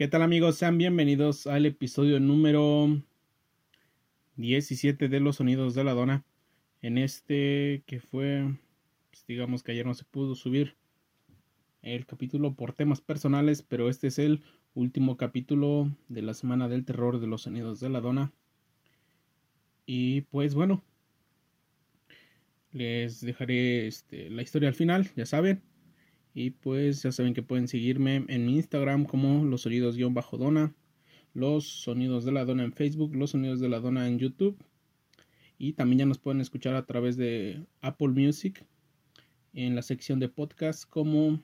¿Qué tal amigos? Sean bienvenidos al episodio número 17 de los sonidos de la dona. En este que fue, pues, digamos que ayer no se pudo subir el capítulo por temas personales, pero este es el último capítulo de la semana del terror de los sonidos de la dona. Y pues bueno, les dejaré este, la historia al final, ya saben. Y pues ya saben que pueden seguirme en mi Instagram como los sonidos-dona, los sonidos de la dona en Facebook, los sonidos de la dona en YouTube. Y también ya nos pueden escuchar a través de Apple Music en la sección de podcast como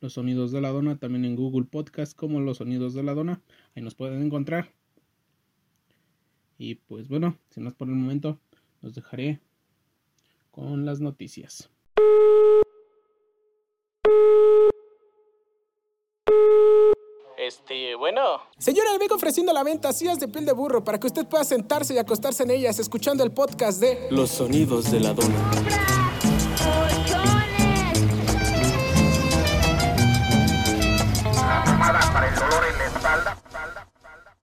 los sonidos de la dona, también en Google Podcast como los sonidos de la dona. Ahí nos pueden encontrar. Y pues bueno, sin más por el momento, los dejaré con las noticias. Este, bueno. Señora, le vengo ofreciendo la venta sillas de piel de burro para que usted pueda sentarse y acostarse en ellas escuchando el podcast de Los sonidos de la dona.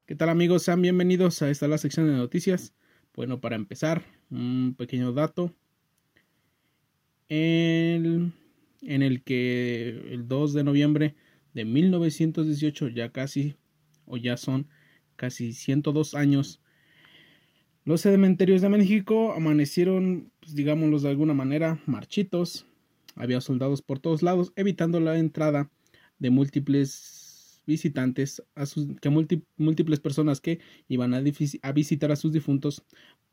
¿Qué tal amigos? Sean bienvenidos a esta la sección de noticias. Bueno, para empezar, un pequeño dato. El, en el que el 2 de noviembre de 1918, ya casi, o ya son casi 102 años, los cementerios de México amanecieron, pues, digámoslo de alguna manera, marchitos. Había soldados por todos lados, evitando la entrada de múltiples visitantes, a que múltiples personas que iban a, a visitar a sus difuntos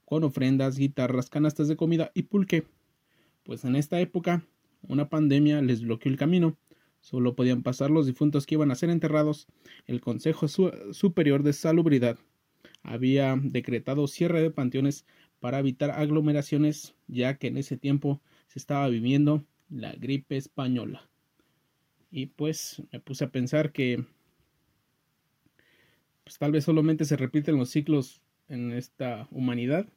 con ofrendas, guitarras, canastas de comida y pulque. Pues en esta época, una pandemia les bloqueó el camino Solo podían pasar los difuntos que iban a ser enterrados. El Consejo Superior de Salubridad había decretado cierre de panteones para evitar aglomeraciones, ya que en ese tiempo se estaba viviendo la gripe española. Y pues me puse a pensar que pues, tal vez solamente se repiten los ciclos en esta humanidad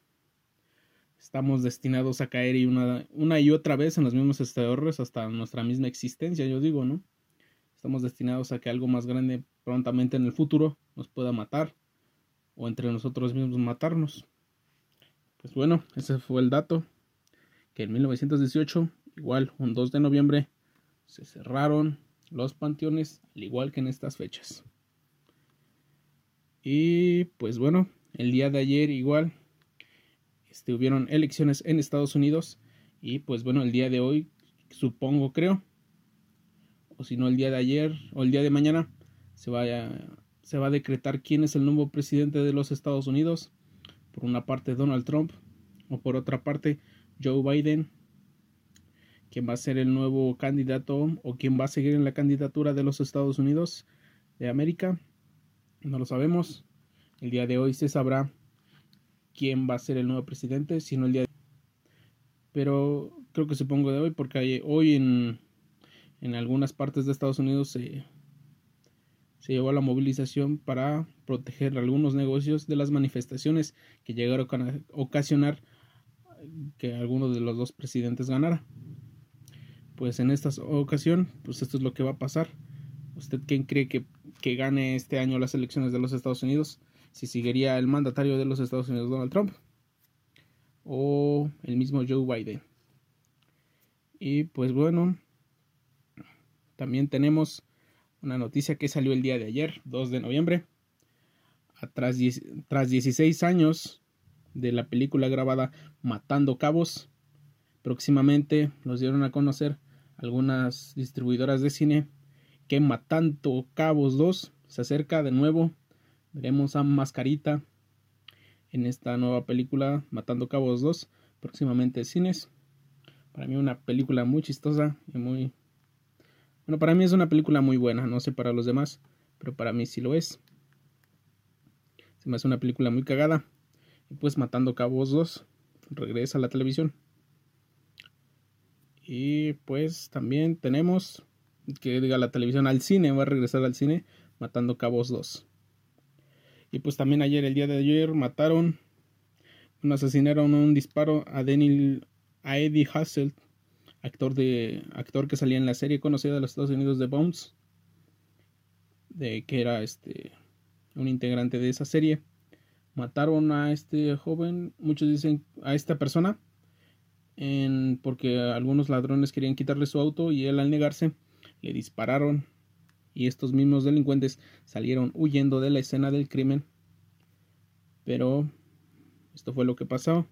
estamos destinados a caer y una, una y otra vez en los mismos errores hasta nuestra misma existencia, yo digo, ¿no? Estamos destinados a que algo más grande prontamente en el futuro nos pueda matar o entre nosotros mismos matarnos. Pues bueno, ese fue el dato, que en 1918, igual un 2 de noviembre, se cerraron los panteones, al igual que en estas fechas. Y pues bueno, el día de ayer igual este, hubieron elecciones en Estados Unidos y pues bueno, el día de hoy, supongo, creo, o si no el día de ayer o el día de mañana, se, vaya, se va a decretar quién es el nuevo presidente de los Estados Unidos. Por una parte Donald Trump o por otra parte Joe Biden, quién va a ser el nuevo candidato o quién va a seguir en la candidatura de los Estados Unidos de América. No lo sabemos. El día de hoy se sabrá quién va a ser el nuevo presidente, sino el día de Pero creo que supongo de hoy, porque hoy en, en algunas partes de Estados Unidos se, se llevó a la movilización para proteger algunos negocios de las manifestaciones que llegaron a ocasionar que alguno de los dos presidentes ganara. Pues en esta ocasión, pues esto es lo que va a pasar. ¿Usted quién cree que, que gane este año las elecciones de los Estados Unidos? Si seguiría el mandatario de los Estados Unidos Donald Trump o el mismo Joe Biden. Y pues bueno, también tenemos una noticia que salió el día de ayer, 2 de noviembre. Tras, tras 16 años de la película grabada Matando Cabos, próximamente nos dieron a conocer algunas distribuidoras de cine que Matando Cabos 2 se acerca de nuevo Veremos a Mascarita en esta nueva película Matando Cabos 2, próximamente cines. Para mí una película muy chistosa y muy... Bueno, para mí es una película muy buena, no sé para los demás, pero para mí sí lo es. Se me hace una película muy cagada. Y pues Matando Cabos 2 regresa a la televisión. Y pues también tenemos que diga la televisión al cine, va a regresar al cine Matando Cabos 2. Y pues también ayer, el día de ayer, mataron, asesinaron un disparo a Daniel, a Eddie Hassel, actor, de, actor que salía en la serie conocida de los Estados Unidos de Bones. de que era este un integrante de esa serie. Mataron a este joven, muchos dicen a esta persona, porque algunos ladrones querían quitarle su auto y él al negarse le dispararon y estos mismos delincuentes salieron huyendo de la escena del crimen. Pero esto fue lo que pasó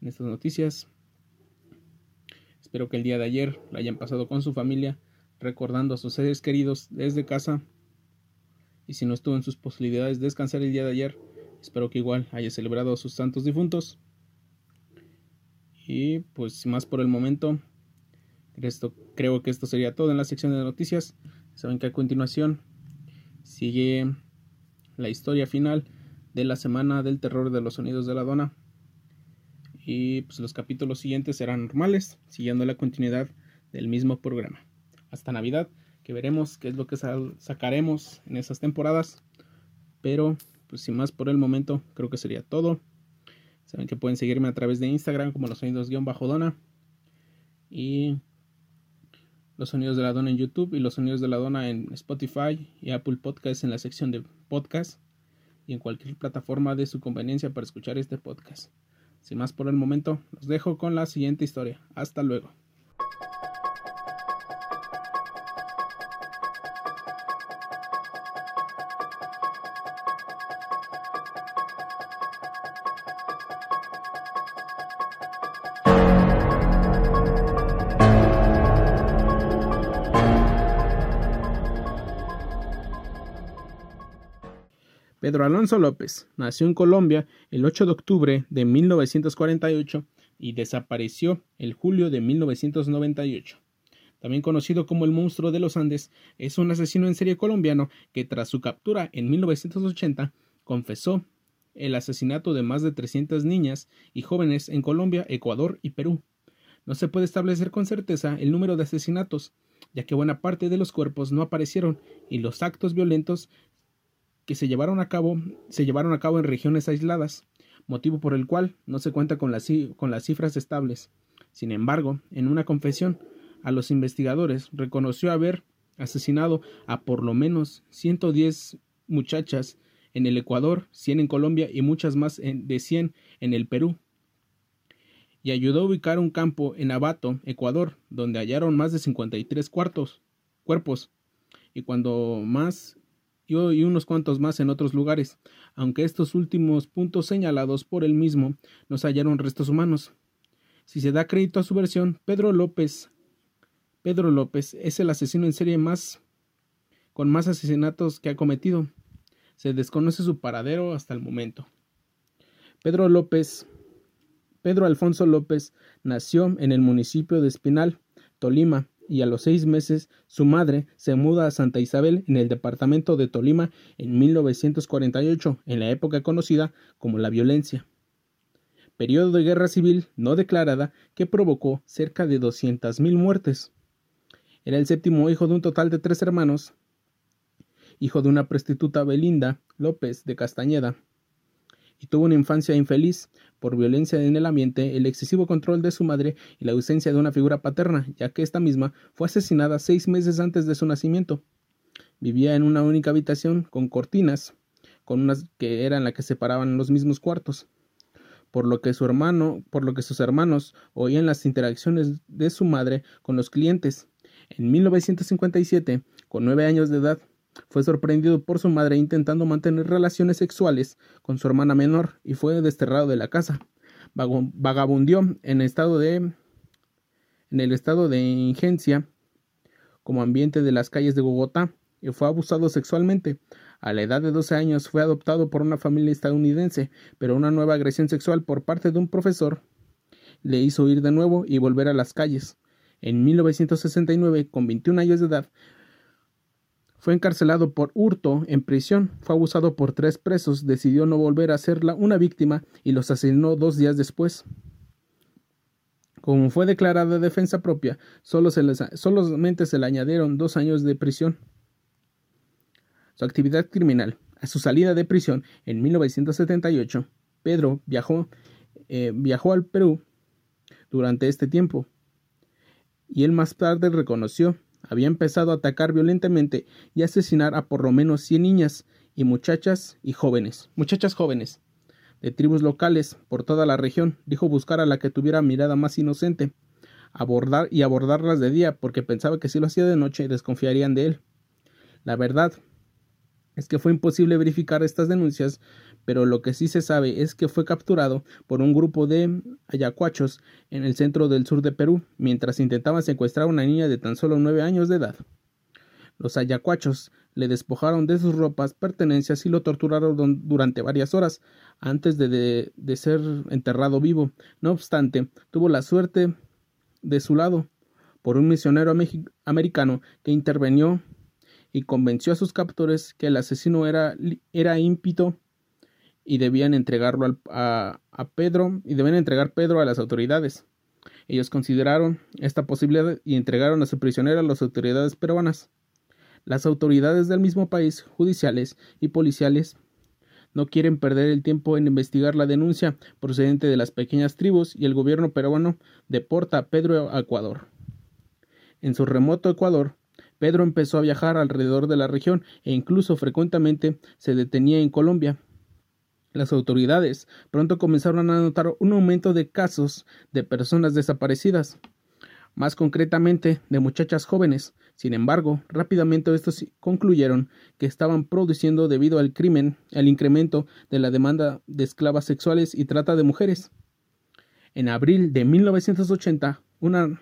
en estas noticias. Espero que el día de ayer lo hayan pasado con su familia, recordando a sus seres queridos desde casa. Y si no estuvo en sus posibilidades de descansar el día de ayer, espero que igual haya celebrado a sus santos difuntos. Y pues más por el momento, esto, creo que esto sería todo en la sección de noticias. Saben que a continuación sigue la historia final de la semana del terror de los sonidos de la dona. Y pues los capítulos siguientes serán normales, siguiendo la continuidad del mismo programa. Hasta Navidad, que veremos qué es lo que sacaremos en esas temporadas. Pero, pues sin más por el momento, creo que sería todo. Saben que pueden seguirme a través de Instagram como los sonidos-dona. Y los sonidos de la dona en YouTube y los sonidos de la dona en Spotify y Apple Podcasts en la sección de podcast y en cualquier plataforma de su conveniencia para escuchar este podcast. Sin más por el momento, los dejo con la siguiente historia. Hasta luego. Pedro Alonso López nació en Colombia el 8 de octubre de 1948 y desapareció el julio de 1998. También conocido como el monstruo de los Andes, es un asesino en serie colombiano que tras su captura en 1980 confesó el asesinato de más de 300 niñas y jóvenes en Colombia, Ecuador y Perú. No se puede establecer con certeza el número de asesinatos, ya que buena parte de los cuerpos no aparecieron y los actos violentos que se llevaron a cabo, se llevaron a cabo en regiones aisladas, motivo por el cual no se cuenta con las, con las cifras estables. Sin embargo, en una confesión a los investigadores reconoció haber asesinado a por lo menos 110 muchachas en el Ecuador, 100 en Colombia y muchas más de 100 en el Perú. Y ayudó a ubicar un campo en Abato, Ecuador, donde hallaron más de 53 cuartos, cuerpos. Y cuando más y unos cuantos más en otros lugares, aunque estos últimos puntos señalados por él mismo nos hallaron restos humanos. Si se da crédito a su versión, Pedro López Pedro López es el asesino en serie más con más asesinatos que ha cometido. Se desconoce su paradero hasta el momento. Pedro López Pedro Alfonso López nació en el municipio de Espinal, Tolima, y a los seis meses su madre se muda a Santa Isabel en el departamento de Tolima en 1948, en la época conocida como la violencia. Periodo de guerra civil no declarada que provocó cerca de 200.000 muertes. Era el séptimo hijo de un total de tres hermanos, hijo de una prostituta Belinda López de Castañeda, y tuvo una infancia infeliz por violencia en el ambiente, el excesivo control de su madre y la ausencia de una figura paterna, ya que ésta misma fue asesinada seis meses antes de su nacimiento. Vivía en una única habitación con cortinas, con unas que eran las que separaban los mismos cuartos. Por lo que su hermano, por lo que sus hermanos oían las interacciones de su madre con los clientes. En 1957, con nueve años de edad, fue sorprendido por su madre intentando mantener relaciones sexuales con su hermana menor y fue desterrado de la casa. Vagabundió en el estado de ingencia como ambiente de las calles de Bogotá y fue abusado sexualmente. A la edad de 12 años fue adoptado por una familia estadounidense, pero una nueva agresión sexual por parte de un profesor le hizo ir de nuevo y volver a las calles. En 1969, con 21 años de edad, fue encarcelado por hurto en prisión, fue abusado por tres presos, decidió no volver a ser una víctima y los asesinó dos días después. Como fue declarada defensa propia, solo se solamente se le añadieron dos años de prisión. Su actividad criminal. A su salida de prisión en 1978, Pedro viajó, eh, viajó al Perú durante este tiempo y él más tarde reconoció había empezado a atacar violentamente y asesinar a por lo menos 100 niñas y muchachas y jóvenes, muchachas jóvenes de tribus locales por toda la región, dijo buscar a la que tuviera mirada más inocente, abordar y abordarlas de día, porque pensaba que si lo hacía de noche desconfiarían de él. La verdad es que fue imposible verificar estas denuncias, pero lo que sí se sabe es que fue capturado por un grupo de ayacuachos en el centro del sur de Perú, mientras intentaban secuestrar a una niña de tan solo nueve años de edad. Los ayacuachos le despojaron de sus ropas, pertenencias y lo torturaron durante varias horas antes de, de, ser enterrado vivo. No obstante, tuvo la suerte de su lado por un misionero americano que intervenió y convenció a sus captores que el asesino era, era ímpito y debían entregarlo a, a Pedro y debían entregar Pedro a las autoridades. Ellos consideraron esta posibilidad y entregaron a su prisionero a las autoridades peruanas. Las autoridades del mismo país, judiciales y policiales, no quieren perder el tiempo en investigar la denuncia procedente de las pequeñas tribus y el gobierno peruano deporta a Pedro a Ecuador. En su remoto Ecuador, Pedro empezó a viajar alrededor de la región e incluso frecuentemente se detenía en Colombia. Las autoridades pronto comenzaron a notar un aumento de casos de personas desaparecidas, más concretamente de muchachas jóvenes. Sin embargo, rápidamente estos concluyeron que estaban produciendo debido al crimen, al incremento de la demanda de esclavas sexuales y trata de mujeres. En abril de 1980, una,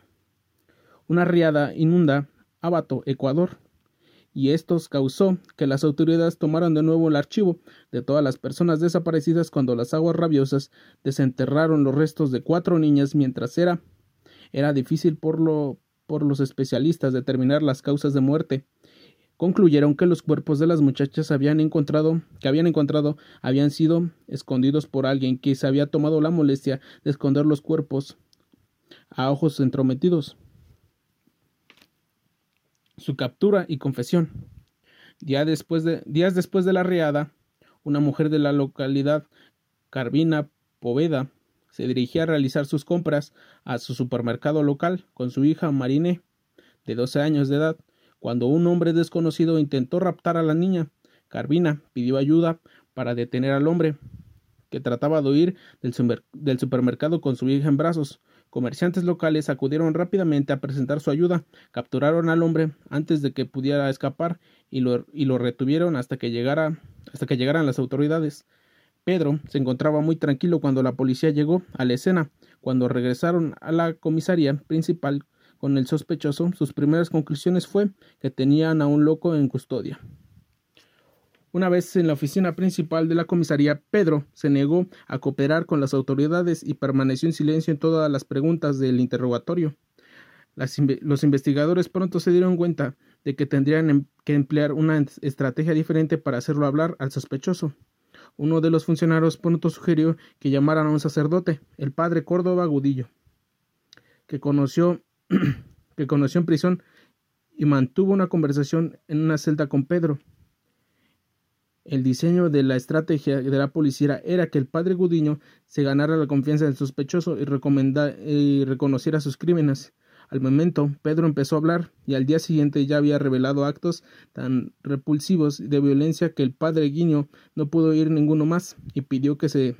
una riada inunda Abato, Ecuador, y estos causó que las autoridades tomaran de nuevo el archivo de todas las personas desaparecidas cuando las aguas rabiosas desenterraron los restos de cuatro niñas mientras era era difícil por, lo, por los especialistas determinar las causas de muerte. Concluyeron que los cuerpos de las muchachas habían encontrado, que habían encontrado habían sido escondidos por alguien que se había tomado la molestia de esconder los cuerpos a ojos entrometidos. Su captura y confesión. días después de la riada, una mujer de la localidad, Carvina Poveda, se dirigía a realizar sus compras a su supermercado local con su hija Marine, de 12 años de edad, cuando un hombre desconocido intentó raptar a la niña. Carvina pidió ayuda para detener al hombre, que trataba de huir del, supermercado con su hija en brazos. Comerciantes locales acudieron rápidamente a presentar su ayuda, capturaron al hombre antes de que pudiera escapar y lo, y lo retuvieron hasta que llegara hasta que llegaran las autoridades. Pedro se encontraba muy tranquilo cuando la policía llegó a la escena. Cuando regresaron a la comisaría principal con el sospechoso, sus primeras conclusiones fue que tenían a un loco en custodia. Una vez en la oficina principal de la comisaría, Pedro se negó a cooperar con las autoridades y permaneció en silencio en todas las preguntas del interrogatorio. los investigadores pronto se dieron cuenta de que tendrían em, que emplear una estrategia diferente para hacerlo hablar al sospechoso. Uno de los funcionarios pronto sugirió que llamaran a un sacerdote, el padre Córdoba Gudillo, que conoció, que conoció en prisión y mantuvo una conversación en una celda con Pedro. El diseño de la estrategia de la policía era que el padre Gudiño se ganara la confianza del sospechoso y, reconociera sus crímenes. Al momento, Pedro empezó a hablar y al día siguiente ya había revelado actos tan repulsivos de violencia que el padre Guiño no pudo oír ninguno más y pidió que se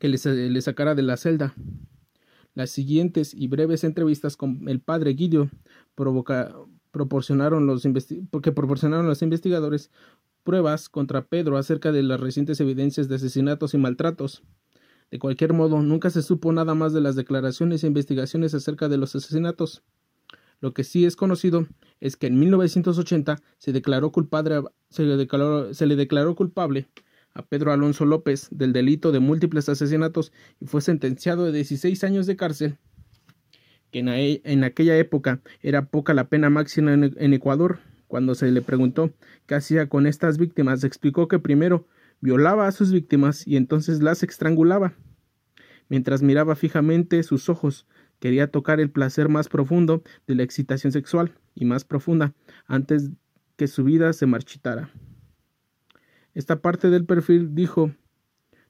que le, sacara de la celda. Las siguientes y breves entrevistas con el padre Guido proporcionaron los porque proporcionaron los investigadores pruebas contra Pedro acerca de las recientes evidencias de asesinatos y maltratos. De cualquier modo, nunca se supo nada más de las declaraciones e investigaciones acerca de los asesinatos. Lo que sí es conocido es que en 1980 se, declaró culpable, se, le declaró, se le declaró culpable a Pedro Alonso López del delito de múltiples asesinatos y fue sentenciado de 16 años de cárcel, que en, aquella época era poca la pena máxima en Ecuador. Cuando se le preguntó qué hacía con estas víctimas, explicó que primero violaba a sus víctimas y entonces las estrangulaba. Mientras miraba fijamente sus ojos, quería tocar el placer más profundo de la excitación sexual y más profunda antes que su vida se marchitara. Esta parte del perfil dijo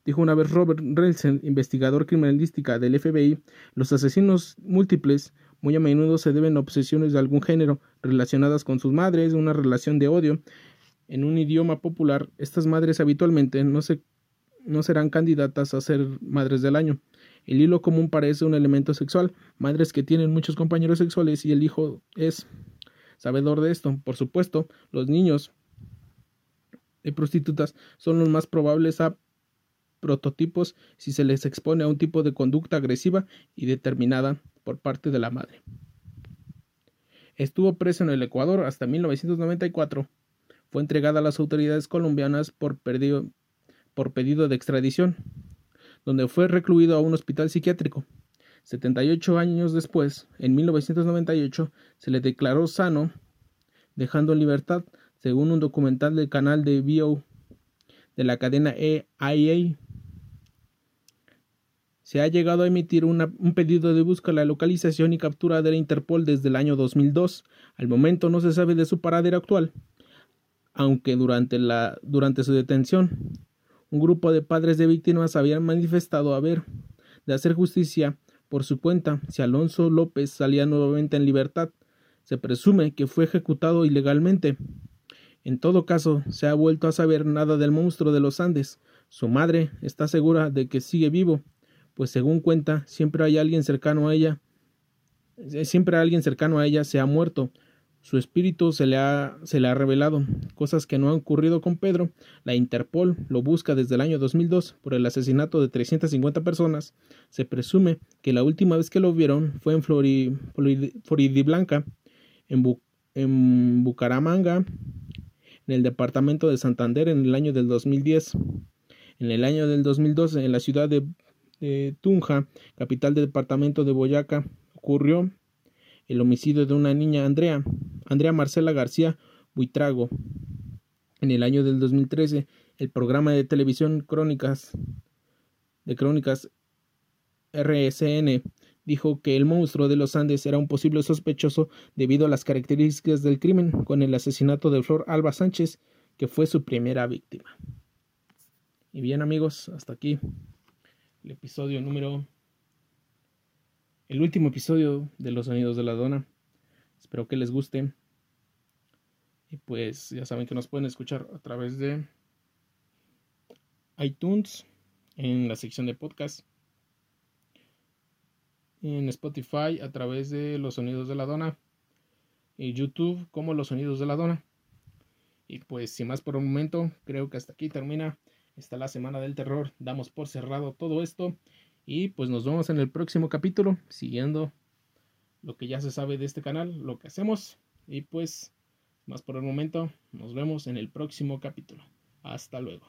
dijo una vez Robert Relsen, investigador criminalística del FBI, los asesinos múltiples Muy a menudo se deben a obsesiones de algún género relacionadas con sus madres, una relación de odio. En un idioma popular, estas madres habitualmente no, se, no serán candidatas a ser madres del año. El hilo común parece un elemento sexual, madres que tienen muchos compañeros sexuales y el hijo es sabedor de esto. Por supuesto, los niños de prostitutas son los más probables a prototipos si se les expone a un tipo de conducta agresiva y determinada por parte de la madre. Estuvo preso en el Ecuador hasta 1994. Fue entregada a las autoridades colombianas por, por pedido de extradición, donde fue recluido a un hospital psiquiátrico. 78 años después, en 1998, se le declaró sano, dejando en libertad, según un documental del canal de BO de la cadena EIA. Se ha llegado a emitir un pedido de búsqueda, la localización y captura de la Interpol desde el año 2002. Al momento no se sabe de su paradero actual, aunque durante, la, durante su detención, un grupo de padres de víctimas habían manifestado haber de hacer justicia por su cuenta, si Alonso López salía nuevamente en libertad, se presume que fue ejecutado ilegalmente. En todo caso, se ha vuelto a saber nada del monstruo de los Andes. Su madre está segura de que sigue vivo, pues según cuenta, siempre hay alguien cercano a ella, eh, siempre alguien cercano a ella se ha muerto, su espíritu se le, ha, se le ha revelado, cosas que no han ocurrido con Pedro. La Interpol lo busca desde el año 2002 por el asesinato de 350 personas. Se presume que la última vez que lo vieron fue en Floridiblanca, en, en Bucaramanga, en el departamento de Santander en el año del 2010. En el año del 2012, en la ciudad de, de Tunja, capital del departamento de Boyacá, ocurrió el homicidio de una niña Andrea, Andrea Marcela García Buitrago. En el año del 2013, el programa de televisión Crónicas de Crónicas RSN dijo que el monstruo de los Andes era un posible sospechoso debido a las características del crimen con el asesinato de Flor Alba Sánchez, que fue su primera víctima. Y bien amigos, hasta aquí el episodio número el último episodio de Los Sonidos de la Dona. Espero que les guste. Y pues ya saben que nos pueden escuchar a través de iTunes, en la sección de podcast, en Spotify a través de Los Sonidos de la Dona, y YouTube como Los Sonidos de la Dona. Y pues sin más por un momento, creo que hasta aquí termina. Está la semana del terror. Damos por cerrado todo esto. Y pues nos vemos en el próximo capítulo, siguiendo lo que ya se sabe de este canal, lo que hacemos. Y pues, más por el momento, nos vemos en el próximo capítulo. Hasta luego.